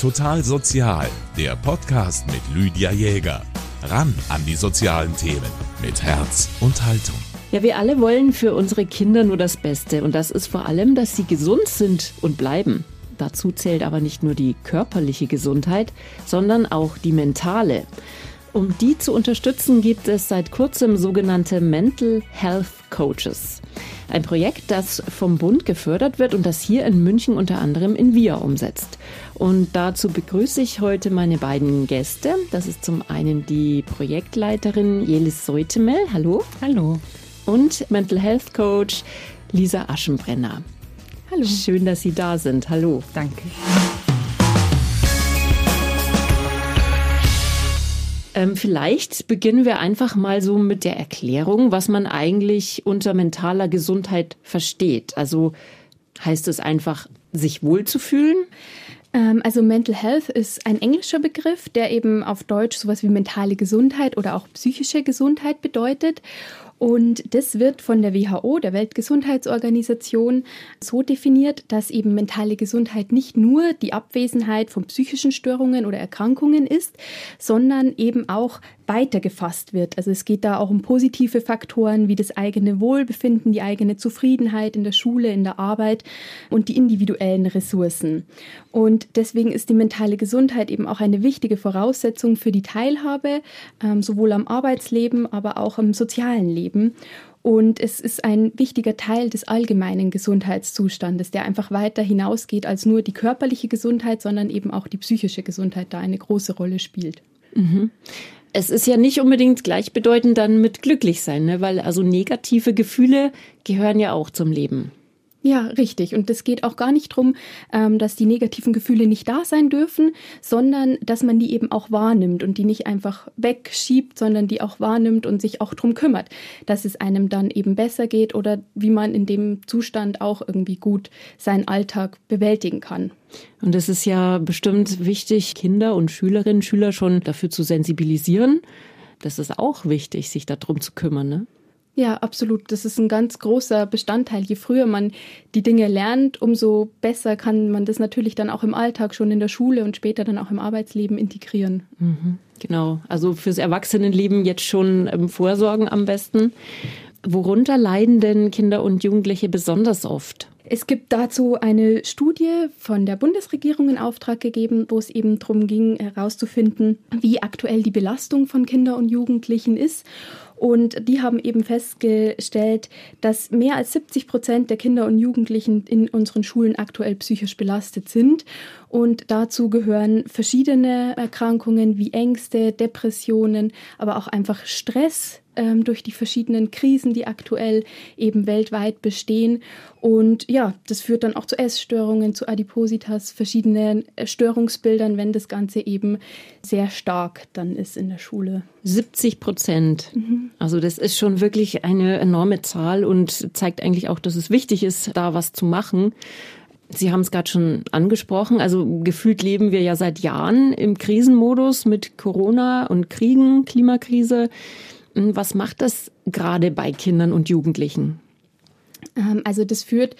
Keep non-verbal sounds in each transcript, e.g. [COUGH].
Total Sozial, der Podcast mit Lydia Jäger. Ran an die sozialen Themen mit Herz und Haltung. Ja, wir alle wollen für unsere Kinder nur das Beste und das ist vor allem, dass sie gesund sind und bleiben. Dazu zählt aber nicht nur die körperliche Gesundheit, sondern auch die mentale. Um die zu unterstützen, gibt es seit kurzem sogenannte Mental Health Coaches. Ein Projekt, das vom Bund gefördert wird und das hier in München unter anderem in VIA umsetzt. Und dazu begrüße ich heute meine beiden Gäste. Das ist zum einen die Projektleiterin Jelis Seutemel. Hallo. Hallo. Und Mental Health Coach Lisa Aschenbrenner. Hallo. Schön, dass Sie da sind. Hallo. Danke. Ähm, vielleicht beginnen wir einfach mal so mit der Erklärung, was man eigentlich unter mentaler Gesundheit versteht. Also heißt es einfach, sich wohlzufühlen? Ähm, also Mental Health ist ein englischer Begriff, der eben auf Deutsch sowas wie mentale Gesundheit oder auch psychische Gesundheit bedeutet. Und das wird von der WHO, der Weltgesundheitsorganisation, so definiert, dass eben mentale Gesundheit nicht nur die Abwesenheit von psychischen Störungen oder Erkrankungen ist, sondern eben auch weitergefasst wird. Also es geht da auch um positive Faktoren wie das eigene Wohlbefinden, die eigene Zufriedenheit in der Schule, in der Arbeit und die individuellen Ressourcen. Und deswegen ist die mentale Gesundheit eben auch eine wichtige Voraussetzung für die Teilhabe, ähm, sowohl am Arbeitsleben, aber auch im sozialen Leben. Und es ist ein wichtiger Teil des allgemeinen Gesundheitszustandes, der einfach weiter hinausgeht als nur die körperliche Gesundheit, sondern eben auch die psychische Gesundheit da eine große Rolle spielt. Mhm. Es ist ja nicht unbedingt gleichbedeutend dann mit glücklich sein, ne? weil also negative Gefühle gehören ja auch zum Leben. Ja, richtig. Und es geht auch gar nicht darum, ähm, dass die negativen Gefühle nicht da sein dürfen, sondern dass man die eben auch wahrnimmt und die nicht einfach wegschiebt, sondern die auch wahrnimmt und sich auch drum kümmert, dass es einem dann eben besser geht oder wie man in dem Zustand auch irgendwie gut seinen Alltag bewältigen kann. Und es ist ja bestimmt wichtig, Kinder und Schülerinnen, Schüler schon dafür zu sensibilisieren. Das ist auch wichtig, sich darum zu kümmern, ne? Ja, absolut. Das ist ein ganz großer Bestandteil. Je früher man die Dinge lernt, umso besser kann man das natürlich dann auch im Alltag schon in der Schule und später dann auch im Arbeitsleben integrieren. Mhm, genau. Also fürs Erwachsenenleben jetzt schon ähm, vorsorgen am besten. Worunter leiden denn Kinder und Jugendliche besonders oft? Es gibt dazu eine Studie von der Bundesregierung in Auftrag gegeben, wo es eben darum ging, herauszufinden, wie aktuell die Belastung von Kindern und Jugendlichen ist. Und die haben eben festgestellt, dass mehr als 70 Prozent der Kinder und Jugendlichen in unseren Schulen aktuell psychisch belastet sind. Und dazu gehören verschiedene Erkrankungen wie Ängste, Depressionen, aber auch einfach Stress, ähm, durch die verschiedenen Krisen, die aktuell eben weltweit bestehen. Und ja, das führt dann auch zu Essstörungen, zu Adipositas, verschiedenen Störungsbildern, wenn das Ganze eben sehr stark dann ist in der Schule. 70 Prozent. Mhm. Also das ist schon wirklich eine enorme Zahl und zeigt eigentlich auch, dass es wichtig ist, da was zu machen. Sie haben es gerade schon angesprochen. Also gefühlt leben wir ja seit Jahren im Krisenmodus mit Corona und Kriegen, Klimakrise. Hm, was macht das gerade bei Kindern und Jugendlichen? Ähm, also das führt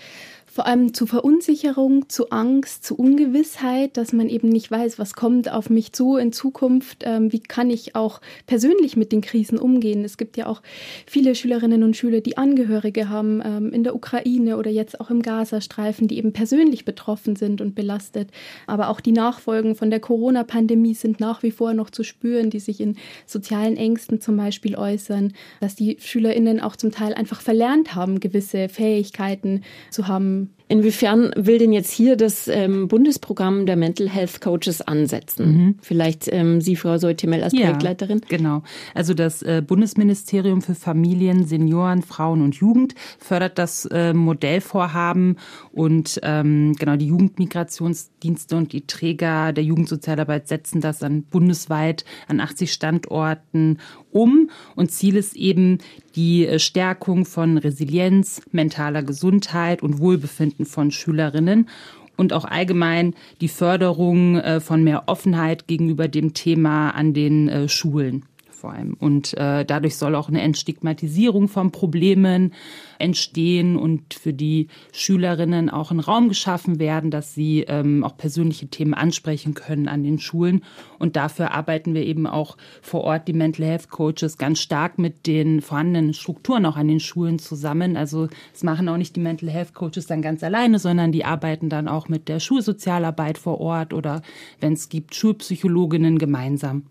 vor allem zu Verunsicherung, zu Angst, zu Ungewissheit, dass man eben nicht weiß, was kommt auf mich zu in Zukunft, ähm, wie kann ich auch persönlich mit den Krisen umgehen. Es gibt ja auch viele Schülerinnen und Schüler, die Angehörige haben ähm, in der Ukraine oder jetzt auch im Gazastreifen, die eben persönlich betroffen sind und belastet. Aber auch die Nachfolgen von der Corona-Pandemie sind nach wie vor noch zu spüren, die sich in sozialen Ängsten zum Beispiel äußern, dass die Schülerinnen auch zum Teil einfach verlernt haben, gewisse Fähigkeiten zu haben, um, Inwiefern will denn jetzt hier das ähm, Bundesprogramm der Mental Health Coaches ansetzen? Mhm. Vielleicht ähm, Sie, Frau Seutemel, als ja, Projektleiterin? Genau. Also das äh, Bundesministerium für Familien, Senioren, Frauen und Jugend fördert das äh, Modellvorhaben und ähm, genau die Jugendmigrationsdienste und die Träger der Jugendsozialarbeit setzen das an bundesweit an 80 Standorten um. Und Ziel ist eben die äh, Stärkung von Resilienz, mentaler Gesundheit und Wohlbefinden von Schülerinnen und auch allgemein die Förderung äh, von mehr Offenheit gegenüber dem Thema an den äh, Schulen vor allem. Und äh, dadurch soll auch eine Entstigmatisierung von Problemen entstehen und für die Schülerinnen auch ein Raum geschaffen werden, dass sie ähm, auch persönliche Themen ansprechen können an den Schulen. Und dafür arbeiten wir eben auch vor Ort, die Mental Health Coaches, ganz stark mit den vorhandenen Strukturen auch an den Schulen zusammen. Also es machen auch nicht die Mental Health Coaches dann ganz alleine, sondern die arbeiten dann auch mit der Schulsozialarbeit vor Ort oder wenn es gibt, Schulpsychologinnen gemeinsam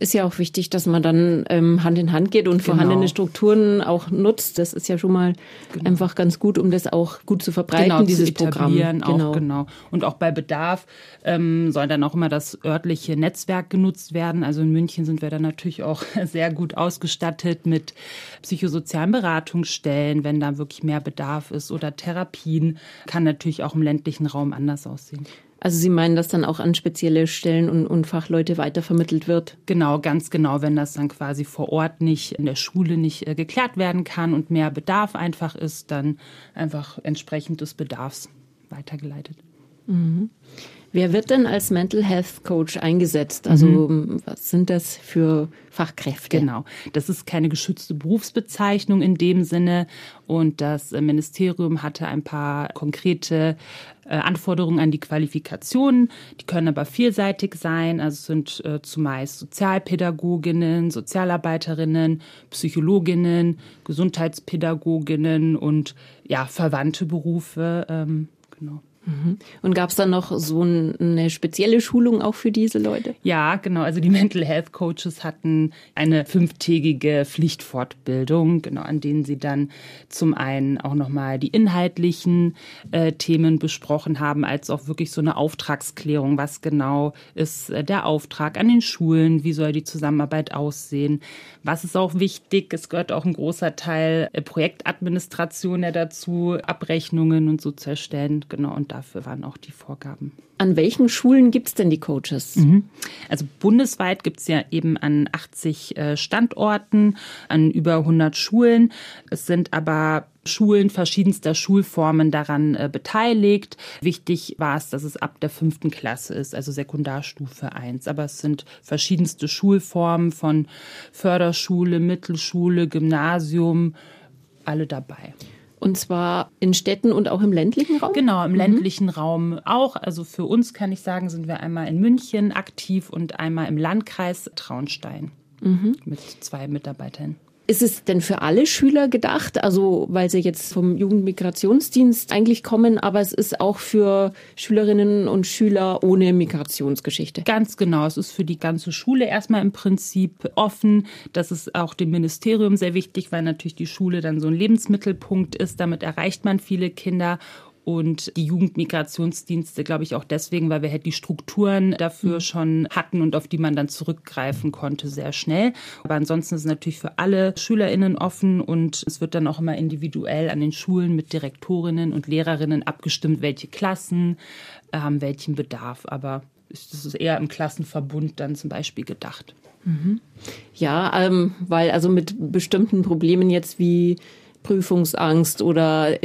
ist ja auch wichtig, dass man dann ähm, Hand in Hand geht und genau. vorhandene Strukturen auch nutzt. Das ist ja schon mal genau. einfach ganz gut, um das auch gut zu verbreiten, genau, dieses zu Programm. Genau. Auch, genau. Und auch bei Bedarf ähm, soll dann auch immer das örtliche Netzwerk genutzt werden. Also in München sind wir dann natürlich auch [LAUGHS] sehr gut ausgestattet mit psychosozialen Beratungsstellen, wenn da wirklich mehr Bedarf ist oder Therapien. Kann natürlich auch im ländlichen Raum anders aussehen. Also Sie meinen, dass dann auch an spezielle Stellen und, und Fachleute weitervermittelt wird? Genau, ganz genau, wenn das dann quasi vor Ort nicht in der Schule nicht äh, geklärt werden kann und mehr Bedarf einfach ist, dann einfach entsprechend des Bedarfs weitergeleitet. Mhm. Wer wird denn als Mental Health Coach eingesetzt? Also mhm. was sind das für Fachkräfte? Genau, das ist keine geschützte Berufsbezeichnung in dem Sinne und das Ministerium hatte ein paar konkrete äh, Anforderungen an die Qualifikationen. Die können aber vielseitig sein. Also es sind äh, zumeist Sozialpädagoginnen, Sozialarbeiterinnen, Psychologinnen, Gesundheitspädagoginnen und ja verwandte Berufe. Ähm, genau. Mhm. Und gab es dann noch so eine spezielle Schulung auch für diese Leute? Ja, genau. Also die Mental Health Coaches hatten eine fünftägige Pflichtfortbildung, genau, an denen sie dann zum einen auch nochmal die inhaltlichen äh, Themen besprochen haben, als auch wirklich so eine Auftragsklärung. Was genau ist äh, der Auftrag an den Schulen? Wie soll die Zusammenarbeit aussehen? Was ist auch wichtig? Es gehört auch ein großer Teil äh, Projektadministration ja dazu, Abrechnungen und so zu erstellen. Genau. Und dafür waren auch die Vorgaben. An welchen Schulen gibt es denn die Coaches? Mhm. Also bundesweit gibt es ja eben an 80 äh, Standorten, an über 100 Schulen. Es sind aber Schulen verschiedenster Schulformen daran äh, beteiligt. Wichtig war es, dass es ab der fünften Klasse ist, also Sekundarstufe 1. Aber es sind verschiedenste Schulformen von Förderschule, Mittelschule, Gymnasium, alle dabei. Und zwar in Städten und auch im ländlichen Raum? Genau, im mhm. ländlichen Raum auch. Also für uns kann ich sagen, sind wir einmal in München aktiv und einmal im Landkreis Traunstein mhm. mit zwei Mitarbeitern. Ist es denn für alle Schüler gedacht? Also, weil sie jetzt vom Jugendmigrationsdienst eigentlich kommen, aber es ist auch für Schülerinnen und Schüler ohne Migrationsgeschichte. Ganz genau. Es ist für die ganze Schule erstmal im Prinzip offen. Das ist auch dem Ministerium sehr wichtig, weil natürlich die Schule dann so ein Lebensmittelpunkt ist. Damit erreicht man viele Kinder und die Jugendmigrationsdienste, glaube ich, auch deswegen, weil wir halt die Strukturen dafür mhm. schon hatten und auf die man dann zurückgreifen konnte, sehr schnell. Aber ansonsten ist es natürlich für alle SchülerInnen offen und es wird dann auch immer individuell an den Schulen mit Direktorinnen und Lehrerinnen abgestimmt, welche Klassen haben welchen Bedarf. Aber das ist eher im Klassenverbund dann zum Beispiel gedacht. Mhm. Ja, ähm, weil also mit bestimmten Problemen jetzt wie Prüfungsangst oder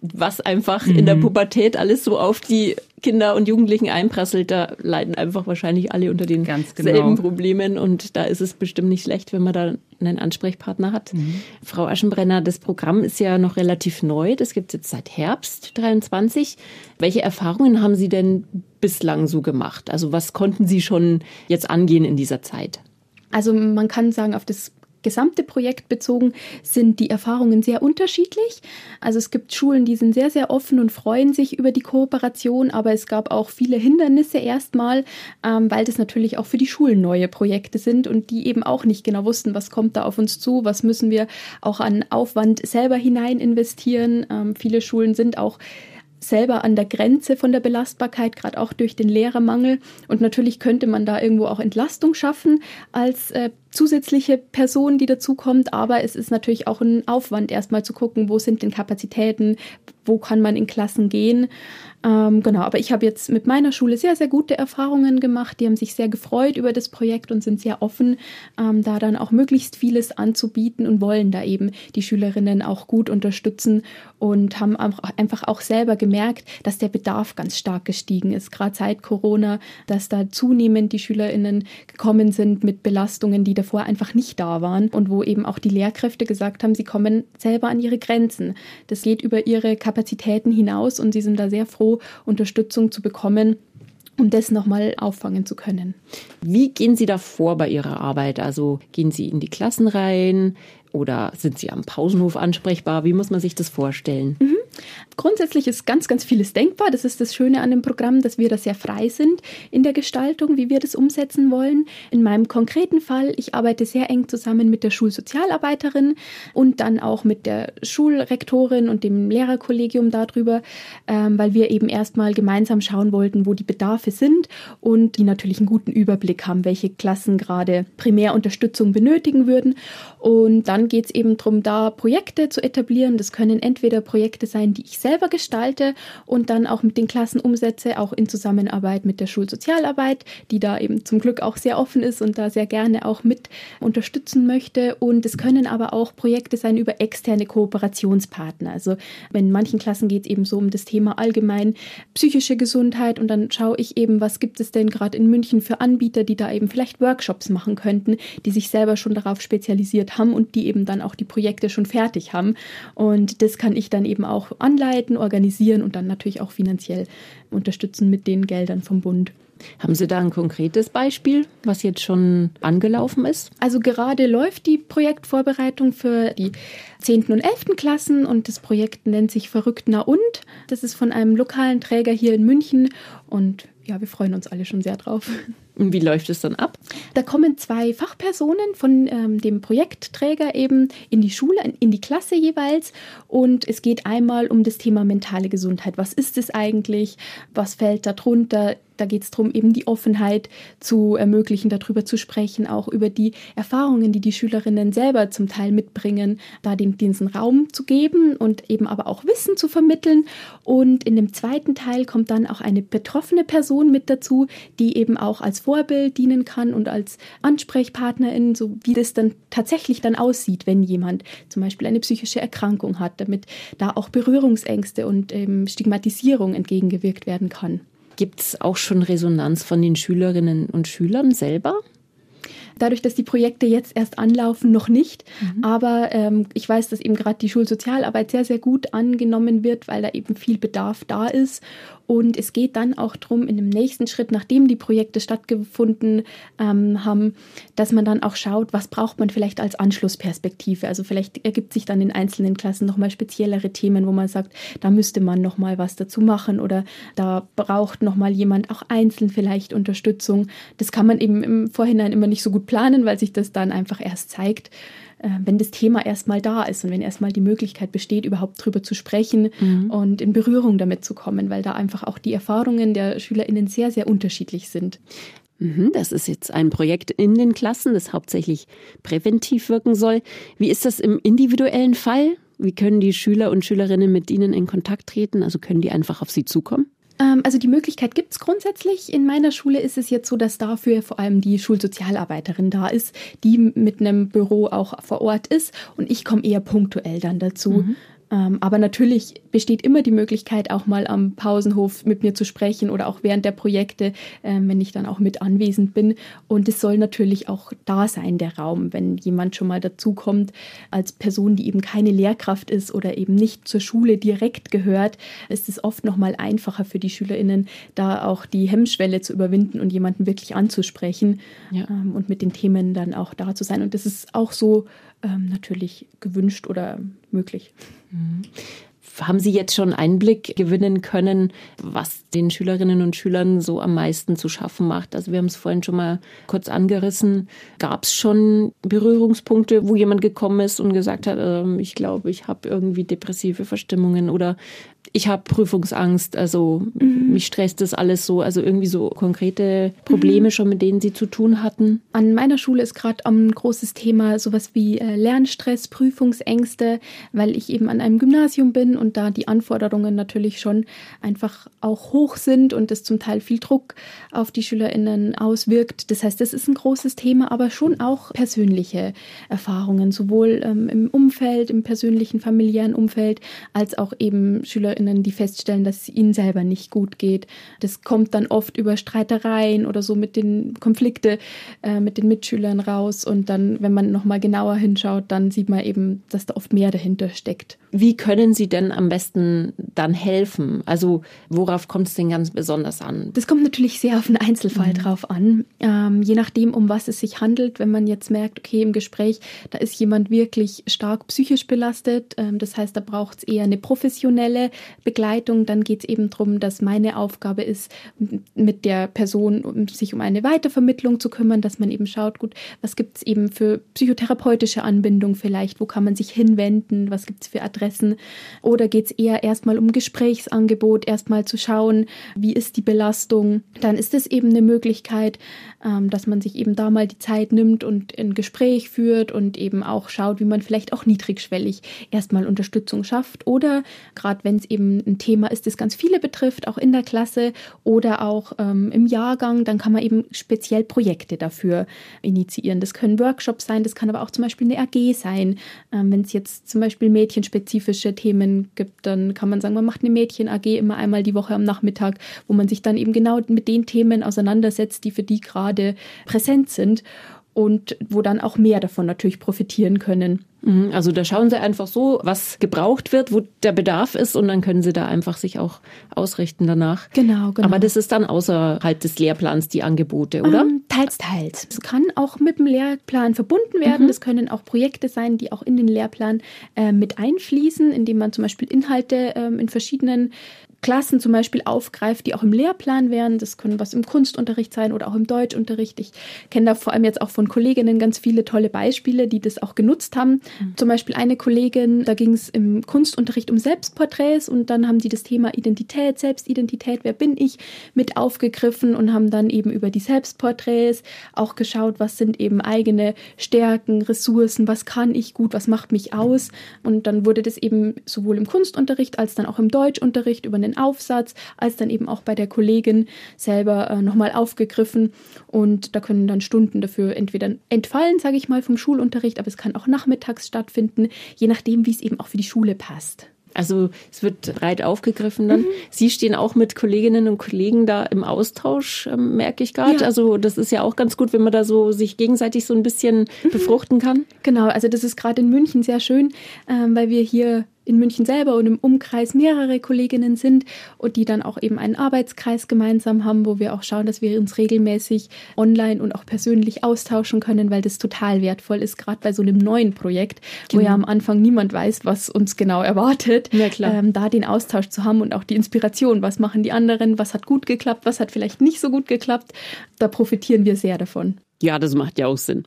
was einfach mhm. in der mhm. Pubertät alles so auf die Kinder und Jugendlichen einprasselt, da leiden einfach wahrscheinlich alle unter denselben genau. Problemen und da ist es bestimmt nicht schlecht, wenn man da einen Ansprechpartner hat. Mhm. Frau Aschenbrenner, das Programm ist ja noch relativ neu, das gibt es jetzt seit Herbst 23. Welche Erfahrungen haben Sie denn bislang so gemacht? Also was konnten Sie schon jetzt angehen in dieser Zeit? Also man kann sagen, auf das gesamte Projekt bezogen sind die Erfahrungen sehr unterschiedlich. Also es gibt Schulen, die sind sehr, sehr offen und freuen sich über die Kooperation, aber es gab auch viele Hindernisse erstmal, ähm, weil das natürlich auch für die Schulen neue Projekte sind und die eben auch nicht genau wussten, was kommt da auf uns zu, was müssen wir auch an Aufwand selber hinein investieren. Ähm, viele Schulen sind auch selber an der Grenze von der Belastbarkeit, gerade auch durch den Lehrermangel. Und natürlich könnte man da irgendwo auch Entlastung schaffen als äh, zusätzliche Person, die dazukommt. Aber es ist natürlich auch ein Aufwand, erstmal zu gucken, wo sind denn Kapazitäten, wo kann man in Klassen gehen. Ähm, genau, aber ich habe jetzt mit meiner Schule sehr, sehr gute Erfahrungen gemacht. Die haben sich sehr gefreut über das Projekt und sind sehr offen, ähm, da dann auch möglichst vieles anzubieten und wollen da eben die Schülerinnen auch gut unterstützen und haben auch einfach auch selber gemerkt, dass der Bedarf ganz stark gestiegen ist, gerade seit Corona, dass da zunehmend die Schülerinnen gekommen sind mit Belastungen, die davor einfach nicht da waren und wo eben auch die Lehrkräfte gesagt haben, sie kommen selber an ihre Grenzen. Das geht über ihre Kapazitäten hinaus und sie sind da sehr froh, Unterstützung zu bekommen um das nochmal auffangen zu können. Wie gehen Sie da vor bei Ihrer Arbeit? Also gehen Sie in die Klassen rein oder sind Sie am Pausenhof ansprechbar? Wie muss man sich das vorstellen? Mhm. Grundsätzlich ist ganz, ganz vieles denkbar. Das ist das Schöne an dem Programm, dass wir da sehr frei sind in der Gestaltung, wie wir das umsetzen wollen. In meinem konkreten Fall, ich arbeite sehr eng zusammen mit der Schulsozialarbeiterin und dann auch mit der Schulrektorin und dem Lehrerkollegium darüber, ähm, weil wir eben erstmal gemeinsam schauen wollten, wo die Bedarfe sind und die natürlich einen guten Überblick haben, welche Klassen gerade primär Unterstützung benötigen würden. Und dann geht es eben darum, da Projekte zu etablieren. Das können entweder Projekte sein, die ich selber gestalte und dann auch mit den Klassen umsetze, auch in Zusammenarbeit mit der Schulsozialarbeit, die da eben zum Glück auch sehr offen ist und da sehr gerne auch mit unterstützen möchte. Und es können aber auch Projekte sein über externe Kooperationspartner. Also in manchen Klassen geht es eben so um das Thema allgemein psychische Gesundheit und dann schaue ich eben, was gibt es denn gerade in München für Anbieter, die da eben vielleicht Workshops machen könnten, die sich selber schon darauf spezialisiert haben und die eben dann auch die Projekte schon fertig haben. Und das kann ich dann eben auch anleiten, organisieren und dann natürlich auch finanziell unterstützen mit den Geldern vom Bund. Haben Sie da ein konkretes Beispiel, was jetzt schon angelaufen ist? Also gerade läuft die Projektvorbereitung für die 10. und 11. Klassen und das Projekt nennt sich Verrückt na und. Das ist von einem lokalen Träger hier in München und ja, wir freuen uns alle schon sehr drauf. Wie läuft es dann ab? Da kommen zwei Fachpersonen von ähm, dem Projektträger eben in die Schule, in die Klasse jeweils. Und es geht einmal um das Thema mentale Gesundheit. Was ist es eigentlich? Was fällt darunter? Da geht es darum, eben die Offenheit zu ermöglichen, darüber zu sprechen, auch über die Erfahrungen, die die Schülerinnen selber zum Teil mitbringen, da den, diesen Raum zu geben und eben aber auch Wissen zu vermitteln. Und in dem zweiten Teil kommt dann auch eine betroffene Person mit dazu, die eben auch als Vorbild dienen kann und als Ansprechpartnerin, so wie das dann tatsächlich dann aussieht, wenn jemand zum Beispiel eine psychische Erkrankung hat, damit da auch Berührungsängste und ähm, Stigmatisierung entgegengewirkt werden kann. Gibt es auch schon Resonanz von den Schülerinnen und Schülern selber? Dadurch, dass die Projekte jetzt erst anlaufen, noch nicht. Mhm. Aber ähm, ich weiß, dass eben gerade die Schulsozialarbeit sehr, sehr gut angenommen wird, weil da eben viel Bedarf da ist. Und es geht dann auch darum, in dem nächsten Schritt, nachdem die Projekte stattgefunden ähm, haben, dass man dann auch schaut, was braucht man vielleicht als Anschlussperspektive. Also vielleicht ergibt sich dann in einzelnen Klassen nochmal speziellere Themen, wo man sagt, da müsste man nochmal was dazu machen oder da braucht nochmal jemand auch einzeln vielleicht Unterstützung. Das kann man eben im Vorhinein immer nicht so gut planen, weil sich das dann einfach erst zeigt. Äh, wenn das Thema erstmal da ist und wenn erstmal die Möglichkeit besteht, überhaupt drüber zu sprechen mhm. und in Berührung damit zu kommen, weil da einfach auch die Erfahrungen der SchülerInnen sehr, sehr unterschiedlich sind. Mhm, das ist jetzt ein Projekt in den Klassen, das hauptsächlich präventiv wirken soll. Wie ist das im individuellen Fall? Wie können die Schüler und Schülerinnen mit Ihnen in Kontakt treten? Also können die einfach auf Sie zukommen? Ähm, also die Möglichkeit gibt es grundsätzlich. In meiner Schule ist es jetzt so, dass dafür vor allem die Schulsozialarbeiterin da ist, die mit einem Büro auch vor Ort ist. Und ich komme eher punktuell dann dazu. Mhm. Ähm, aber natürlich besteht immer die Möglichkeit, auch mal am Pausenhof mit mir zu sprechen oder auch während der Projekte, ähm, wenn ich dann auch mit anwesend bin. Und es soll natürlich auch da sein, der Raum, wenn jemand schon mal dazukommt, als Person, die eben keine Lehrkraft ist oder eben nicht zur Schule direkt gehört, ist es oft noch mal einfacher für die SchülerInnen, da auch die Hemmschwelle zu überwinden und jemanden wirklich anzusprechen ja. ähm, und mit den Themen dann auch da zu sein. Und das ist auch so ähm, natürlich gewünscht oder möglich. Mhm. Haben Sie jetzt schon Einblick gewinnen können, was den Schülerinnen und Schülern so am meisten zu schaffen macht? Also wir haben es vorhin schon mal kurz angerissen. Gab es schon Berührungspunkte, wo jemand gekommen ist und gesagt hat, äh, ich glaube, ich habe irgendwie depressive Verstimmungen oder ich habe Prüfungsangst, also mhm. mich stresst das alles so, also irgendwie so konkrete Probleme mhm. schon, mit denen Sie zu tun hatten? An meiner Schule ist gerade ein großes Thema sowas wie äh, Lernstress, Prüfungsängste, weil ich eben an einem Gymnasium bin und da die Anforderungen natürlich schon einfach auch hoch sind und es zum Teil viel Druck auf die SchülerInnen auswirkt. Das heißt, das ist ein großes Thema, aber schon auch persönliche Erfahrungen, sowohl ähm, im Umfeld, im persönlichen familiären Umfeld, als auch eben SchülerInnen Schülerinnen, die feststellen, dass es ihnen selber nicht gut geht. Das kommt dann oft über Streitereien oder so mit den Konflikte äh, mit den Mitschülern raus. Und dann, wenn man nochmal genauer hinschaut, dann sieht man eben, dass da oft mehr dahinter steckt. Wie können Sie denn am besten dann helfen? Also worauf kommt es denn ganz besonders an? Das kommt natürlich sehr auf den Einzelfall mhm. drauf an. Ähm, je nachdem, um was es sich handelt, wenn man jetzt merkt, okay, im Gespräch, da ist jemand wirklich stark psychisch belastet, ähm, das heißt, da braucht es eher eine professionelle Begleitung, dann geht es eben darum, dass meine Aufgabe ist, mit der Person sich um eine Weitervermittlung zu kümmern, dass man eben schaut, gut, was gibt es eben für psychotherapeutische Anbindung vielleicht, wo kann man sich hinwenden, was gibt es für Adressen? Oder geht es eher erstmal um Gesprächsangebot, erstmal zu schauen, wie ist die Belastung? Dann ist es eben eine Möglichkeit, dass man sich eben da mal die Zeit nimmt und ein Gespräch führt und eben auch schaut, wie man vielleicht auch niedrigschwellig erstmal Unterstützung schafft. Oder gerade wenn es eben ein Thema ist, das ganz viele betrifft, auch in der Klasse oder auch ähm, im Jahrgang, dann kann man eben speziell Projekte dafür initiieren. Das können Workshops sein, das kann aber auch zum Beispiel eine AG sein. Ähm, wenn es jetzt zum Beispiel mädchenspezifische Themen gibt, dann kann man sagen, man macht eine Mädchen-AG immer einmal die Woche am Nachmittag, wo man sich dann eben genau mit den Themen auseinandersetzt, die für die gerade gerade präsent sind und wo dann auch mehr davon natürlich profitieren können. Mhm, also da schauen Sie einfach so, was gebraucht wird, wo der Bedarf ist und dann können Sie da einfach sich auch ausrichten danach. Genau, genau. Aber das ist dann außerhalb des Lehrplans die Angebote, oder? Ähm, teils, teils. Es kann auch mit dem Lehrplan verbunden werden. Mhm. Das können auch Projekte sein, die auch in den Lehrplan äh, mit einfließen, indem man zum Beispiel Inhalte äh, in verschiedenen Klassen zum Beispiel aufgreift, die auch im Lehrplan wären. Das können was im Kunstunterricht sein oder auch im Deutschunterricht. Ich kenne da vor allem jetzt auch von Kolleginnen ganz viele tolle Beispiele, die das auch genutzt haben. Mhm. Zum Beispiel eine Kollegin, da ging es im Kunstunterricht um Selbstporträts und dann haben die das Thema Identität, Selbstidentität, wer bin ich, mit aufgegriffen und haben dann eben über die Selbstporträts auch geschaut, was sind eben eigene Stärken, Ressourcen, was kann ich gut, was macht mich aus. Und dann wurde das eben sowohl im Kunstunterricht als dann auch im Deutschunterricht über eine den Aufsatz, als dann eben auch bei der Kollegin selber äh, nochmal aufgegriffen. Und da können dann Stunden dafür entweder entfallen, sage ich mal, vom Schulunterricht, aber es kann auch nachmittags stattfinden, je nachdem, wie es eben auch für die Schule passt. Also es wird breit aufgegriffen dann. Mhm. Sie stehen auch mit Kolleginnen und Kollegen da im Austausch, äh, merke ich gerade. Ja. Also das ist ja auch ganz gut, wenn man da so sich gegenseitig so ein bisschen mhm. befruchten kann. Genau, also das ist gerade in München sehr schön, äh, weil wir hier in München selber und im Umkreis mehrere Kolleginnen sind und die dann auch eben einen Arbeitskreis gemeinsam haben, wo wir auch schauen, dass wir uns regelmäßig online und auch persönlich austauschen können, weil das total wertvoll ist, gerade bei so einem neuen Projekt, genau. wo ja am Anfang niemand weiß, was uns genau erwartet, ja, ähm, da den Austausch zu haben und auch die Inspiration, was machen die anderen, was hat gut geklappt, was hat vielleicht nicht so gut geklappt, da profitieren wir sehr davon. Ja, das macht ja auch Sinn.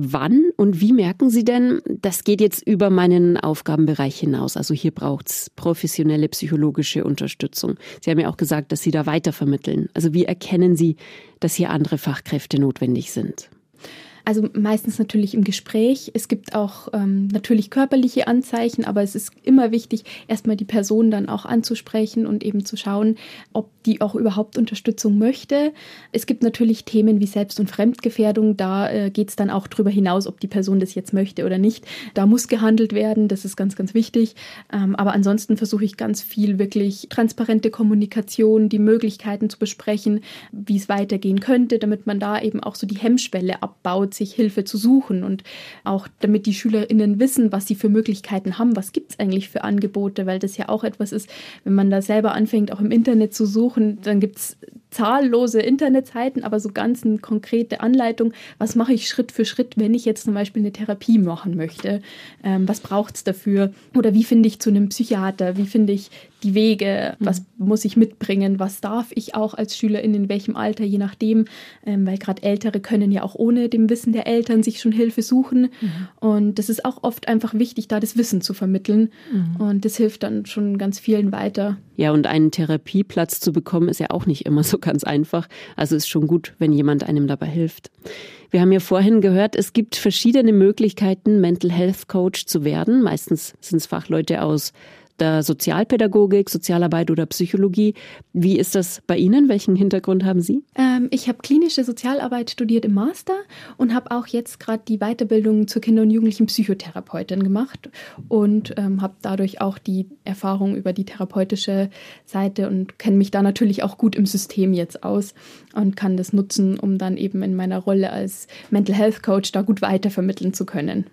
Wann und wie merken Sie denn, das geht jetzt über meinen Aufgabenbereich hinaus? Also hier braucht es professionelle psychologische Unterstützung. Sie haben ja auch gesagt, dass Sie da weitervermitteln. Also wie erkennen Sie, dass hier andere Fachkräfte notwendig sind? Also meistens natürlich im Gespräch. Es gibt auch ähm, natürlich körperliche Anzeichen, aber es ist immer wichtig, erstmal die Person dann auch anzusprechen und eben zu schauen, ob die auch überhaupt Unterstützung möchte. Es gibt natürlich Themen wie Selbst- und Fremdgefährdung. Da äh, geht es dann auch darüber hinaus, ob die Person das jetzt möchte oder nicht. Da muss gehandelt werden. Das ist ganz, ganz wichtig. Ähm, aber ansonsten versuche ich ganz viel wirklich transparente Kommunikation, die Möglichkeiten zu besprechen, wie es weitergehen könnte, damit man da eben auch so die Hemmschwelle abbaut sich Hilfe zu suchen und auch damit die SchülerInnen wissen, was sie für Möglichkeiten haben, was gibt es eigentlich für Angebote, weil das ja auch etwas ist, wenn man da selber anfängt, auch im Internet zu suchen, dann gibt es zahllose Internetseiten, aber so ganz eine konkrete Anleitung, was mache ich Schritt für Schritt, wenn ich jetzt zum Beispiel eine Therapie machen möchte, ähm, was braucht es dafür oder wie finde ich zu einem Psychiater, wie finde ich die Wege, was mhm. muss ich mitbringen, was darf ich auch als Schülerin, in welchem Alter, je nachdem, ähm, weil gerade Ältere können ja auch ohne dem Wissen der Eltern sich schon Hilfe suchen. Mhm. Und das ist auch oft einfach wichtig, da das Wissen zu vermitteln. Mhm. Und das hilft dann schon ganz vielen weiter. Ja, und einen Therapieplatz zu bekommen, ist ja auch nicht immer [LAUGHS] so ganz einfach. Also ist schon gut, wenn jemand einem dabei hilft. Wir haben ja vorhin gehört, es gibt verschiedene Möglichkeiten, Mental Health Coach zu werden. Meistens sind es Fachleute aus der Sozialpädagogik, Sozialarbeit oder Psychologie. Wie ist das bei Ihnen? Welchen Hintergrund haben Sie? Ähm, ich habe klinische Sozialarbeit studiert im Master und habe auch jetzt gerade die Weiterbildung zur Kinder- und Jugendlichen Psychotherapeutin gemacht und ähm, habe dadurch auch die Erfahrung über die therapeutische Seite und kenne mich da natürlich auch gut im System jetzt aus und kann das nutzen, um dann eben in meiner Rolle als Mental Health Coach da gut weitervermitteln zu können.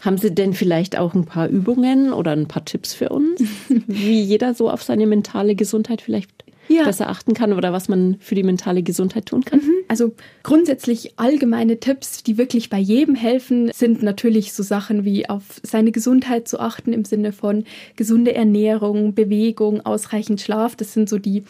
Haben Sie denn vielleicht auch ein paar Übungen oder ein paar Tipps für uns, [LAUGHS] wie jeder so auf seine mentale Gesundheit vielleicht ja. besser achten kann oder was man für die mentale Gesundheit tun kann? Mhm. Also grundsätzlich allgemeine Tipps, die wirklich bei jedem helfen, sind natürlich so Sachen wie auf seine Gesundheit zu achten im Sinne von gesunde Ernährung, Bewegung, ausreichend Schlaf. Das sind so die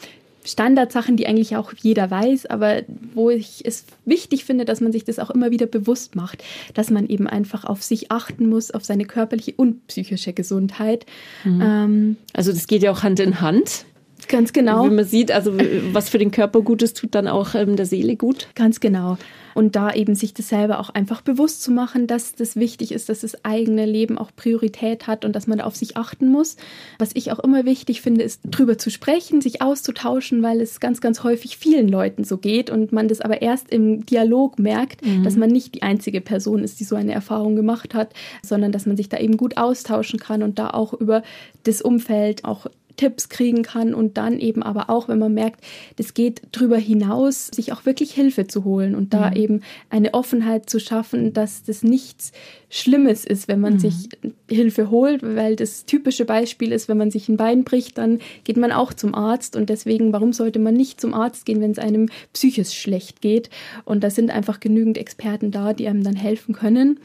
Standardsachen, die eigentlich auch jeder weiß, aber wo ich es wichtig finde, dass man sich das auch immer wieder bewusst macht, dass man eben einfach auf sich achten muss, auf seine körperliche und psychische Gesundheit. Mhm. Ähm, also das geht ja auch Hand in Hand. Ganz genau. Wie man sieht, also was für den Körper gut ist, tut dann auch ähm, der Seele gut. Ganz genau. Und da eben sich das selber auch einfach bewusst zu machen, dass das wichtig ist, dass das eigene Leben auch Priorität hat und dass man da auf sich achten muss. Was ich auch immer wichtig finde, ist drüber zu sprechen, sich auszutauschen, weil es ganz, ganz häufig vielen Leuten so geht und man das aber erst im Dialog merkt, mhm. dass man nicht die einzige Person ist, die so eine Erfahrung gemacht hat, sondern dass man sich da eben gut austauschen kann und da auch über das Umfeld auch Tipps kriegen kann und dann eben aber auch, wenn man merkt, das geht drüber hinaus, sich auch wirklich Hilfe zu holen und da mhm. eben eine Offenheit zu schaffen, dass das nichts Schlimmes ist, wenn man mhm. sich Hilfe holt, weil das typische Beispiel ist, wenn man sich ein Bein bricht, dann geht man auch zum Arzt und deswegen, warum sollte man nicht zum Arzt gehen, wenn es einem psychisch schlecht geht? Und da sind einfach genügend Experten da, die einem dann helfen können.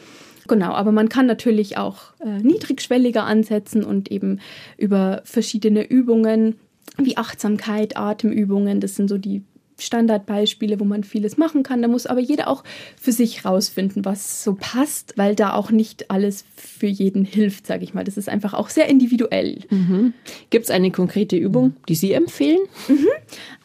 Genau, aber man kann natürlich auch äh, niedrigschwelliger ansetzen und eben über verschiedene Übungen wie Achtsamkeit, Atemübungen, das sind so die Standardbeispiele, wo man vieles machen kann. Da muss aber jeder auch für sich rausfinden, was so passt, weil da auch nicht alles für jeden hilft, sage ich mal. Das ist einfach auch sehr individuell. Mhm. Gibt es eine konkrete Übung, die Sie empfehlen? Mhm.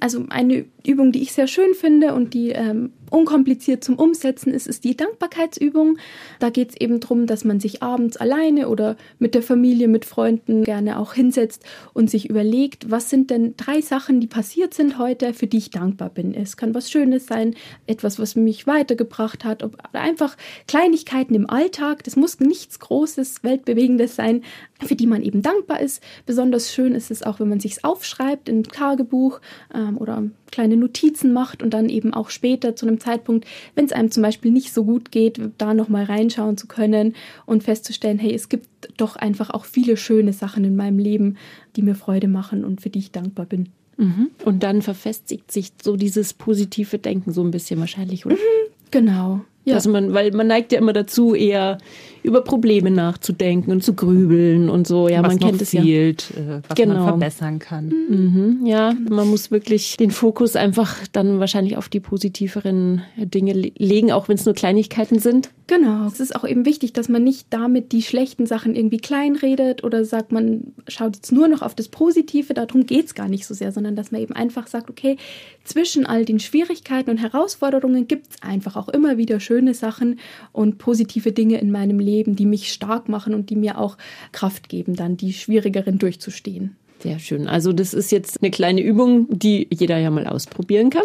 Also eine Übung, die ich sehr schön finde und die ähm, unkompliziert zum Umsetzen ist, ist die Dankbarkeitsübung. Da geht es eben darum, dass man sich abends alleine oder mit der Familie, mit Freunden gerne auch hinsetzt und sich überlegt, was sind denn drei Sachen, die passiert sind heute, für die ich dankbar bin. Es kann was Schönes sein, etwas, was mich weitergebracht hat, oder einfach Kleinigkeiten im Alltag. Das muss nichts Großes, Weltbewegendes sein, für die man eben dankbar ist. Besonders schön ist es auch, wenn man sich aufschreibt in ein Tagebuch ähm, oder kleine Notizen macht und dann eben auch später zu einem Zeitpunkt, wenn es einem zum Beispiel nicht so gut geht, da nochmal reinschauen zu können und festzustellen, hey, es gibt doch einfach auch viele schöne Sachen in meinem Leben, die mir Freude machen und für die ich dankbar bin. Mhm. Und dann verfestigt sich so dieses positive Denken so ein bisschen wahrscheinlich, oder? Mhm, genau. Ja. Dass man, weil man neigt ja immer dazu, eher über Probleme nachzudenken und zu grübeln und so. Ja, was man kennt es fehlt, ja. Äh, was genau. man verbessern kann. Mhm, ja, man muss wirklich den Fokus einfach dann wahrscheinlich auf die positiveren Dinge legen, auch wenn es nur Kleinigkeiten sind. Genau. Es ist auch eben wichtig, dass man nicht damit die schlechten Sachen irgendwie kleinredet oder sagt, man schaut jetzt nur noch auf das Positive. Darum geht es gar nicht so sehr, sondern dass man eben einfach sagt, okay, zwischen all den Schwierigkeiten und Herausforderungen gibt es einfach auch immer wieder schöne Sachen und positive Dinge in meinem Leben Leben, die mich stark machen und die mir auch Kraft geben, dann die schwierigeren durchzustehen. Sehr schön. Also das ist jetzt eine kleine Übung, die jeder ja mal ausprobieren kann.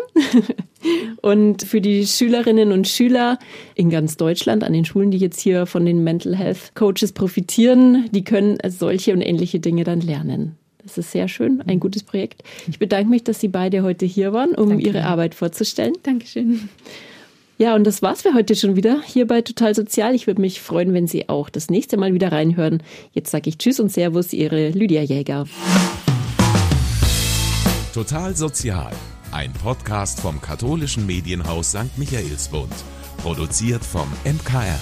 [LAUGHS] und für die Schülerinnen und Schüler in ganz Deutschland an den Schulen, die jetzt hier von den Mental Health Coaches profitieren, die können solche und ähnliche Dinge dann lernen. Das ist sehr schön, ein gutes Projekt. Ich bedanke mich, dass Sie beide heute hier waren, um Danke. Ihre Arbeit vorzustellen. Dankeschön. Ja, und das war's für heute schon wieder hier bei Total Sozial. Ich würde mich freuen, wenn Sie auch das nächste Mal wieder reinhören. Jetzt sage ich Tschüss und Servus, Ihre Lydia Jäger. Total Sozial, ein Podcast vom katholischen Medienhaus St. Michaelsbund, produziert vom MKR.